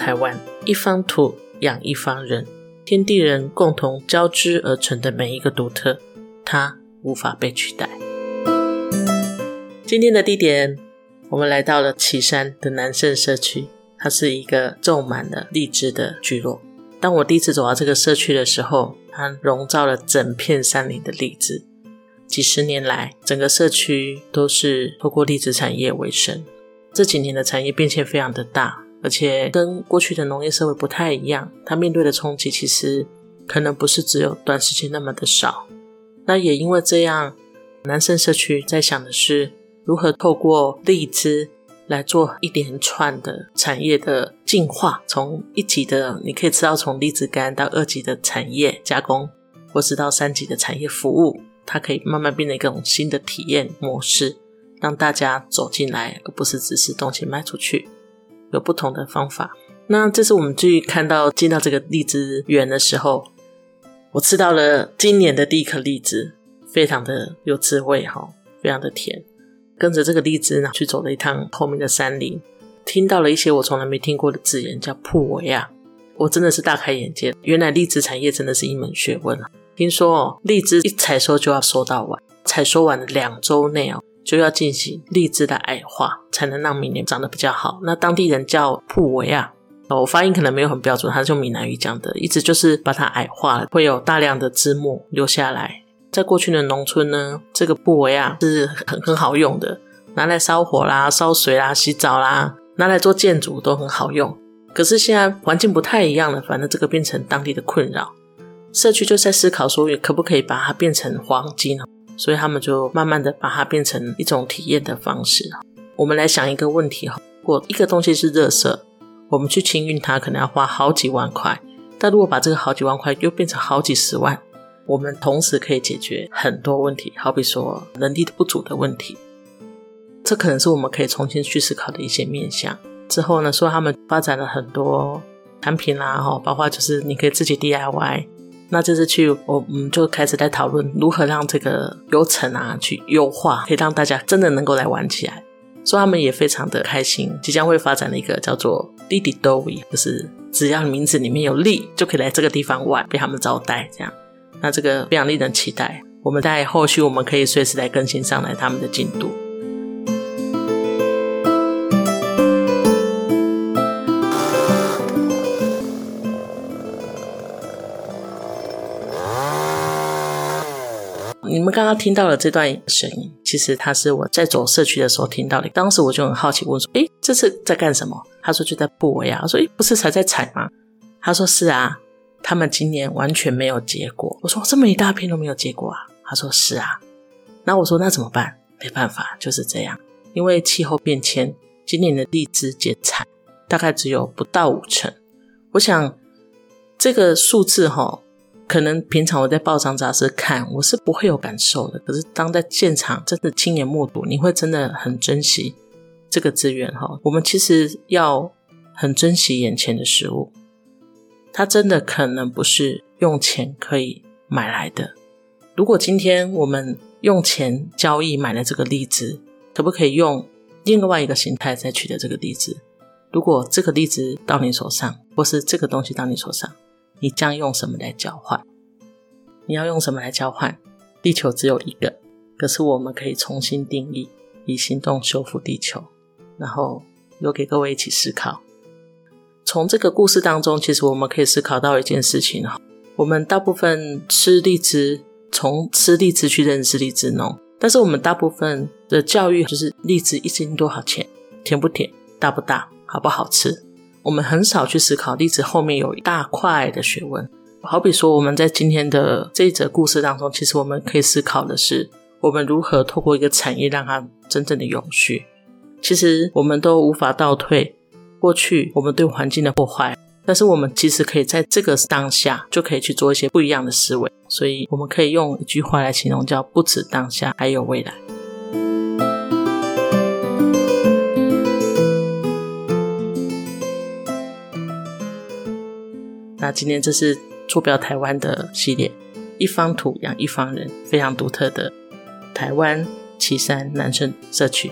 台湾，一方土养一方人，天地人共同交织而成的每一个独特，它无法被取代。今天的地点，我们来到了岐山的南胜社区，它是一个种满了荔枝的聚落。当我第一次走到这个社区的时候，它笼罩了整片山林的荔枝。几十年来，整个社区都是透过荔枝产业为生。这几年的产业变迁非常的大，而且跟过去的农业社会不太一样。它面对的冲击其实可能不是只有短时间那么的少。那也因为这样，南盛社区在想的是如何透过荔枝来做一连串的产业的进化，从一级的你可以吃到从荔枝干到二级的产业加工，或是到三级的产业服务。它可以慢慢变成一种新的体验模式，让大家走进来，而不是只是东西卖出去。有不同的方法。那这是我们去看到进到这个荔枝园的时候，我吃到了今年的第一颗荔枝，非常的有滋味哈，非常的甜。跟着这个荔枝呢，去走了一趟后面的山林，听到了一些我从来没听过的字眼，叫铺围啊，我真的是大开眼界。原来荔枝产业真的是一门学问啊。听说哦，荔枝一采收就要收到完，采收完的两周内哦，就要进行荔枝的矮化，才能让明年长得比较好。那当地人叫铺围啊，我发音可能没有很标准，他是用闽南语讲的，一直就是把它矮化了，会有大量的枝末留下来。在过去的农村呢，这个布围啊是很很好用的，拿来烧火啦、烧水啦、洗澡啦，拿来做建筑都很好用。可是现在环境不太一样了，反正这个变成当地的困扰。社区就在思考说，可不可以把它变成黄金所以他们就慢慢的把它变成一种体验的方式我们来想一个问题哈，如果一个东西是热色，我们去清运它可能要花好几万块，但如果把这个好几万块又变成好几十万，我们同时可以解决很多问题，好比说能力不足的问题，这可能是我们可以重新去思考的一些面向。之后呢，说他们发展了很多产品啦，哈，包括就是你可以自己 DIY。那这次去，我们就开始在讨论如何让这个流程啊去优化，可以让大家真的能够来玩起来。所以他们也非常的开心，即将会发展的一个叫做“弟弟 d o 就是只要名字里面有“力”，就可以来这个地方玩，被他们招待。这样，那这个非常令人期待。我们在后续我们可以随时来更新上来他们的进度。你们刚刚听到了这段声音，其实它是我在走社区的时候听到的。当时我就很好奇，问说：“诶，这是在干什么？”他说：“就在布围啊。”我说：“诶，不是才在采吗？”他说：“是啊，他们今年完全没有结果。”我说：“这么一大片都没有结果啊？”他说：“是啊。”那我说：“那怎么办？”没办法，就是这样，因为气候变迁，今年的荔枝减产大概只有不到五成。我想这个数字哈。可能平常我在报章杂志看，我是不会有感受的。可是当在现场真的亲眼目睹，你会真的很珍惜这个资源哈。我们其实要很珍惜眼前的食物，它真的可能不是用钱可以买来的。如果今天我们用钱交易买了这个荔枝，可不可以用另外一个形态再取得这个荔枝？如果这个荔枝到你手上，或是这个东西到你手上？你将用什么来交换？你要用什么来交换？地球只有一个，可是我们可以重新定义，以行动修复地球。然后留给各位一起思考。从这个故事当中，其实我们可以思考到一件事情哈：我们大部分吃荔枝，从吃荔枝去认识荔枝农，但是我们大部分的教育就是荔枝一斤多少钱，甜不甜，大不大，好不好吃？我们很少去思考例子后面有一大块的学问，好比说我们在今天的这一则故事当中，其实我们可以思考的是，我们如何透过一个产业让它真正的永续。其实我们都无法倒退过去我们对环境的破坏，但是我们其实可以在这个当下就可以去做一些不一样的思维。所以我们可以用一句话来形容，叫不止当下，还有未来。今天这是坐标台湾的系列，一方土养一方人，非常独特的台湾岐山南村社区。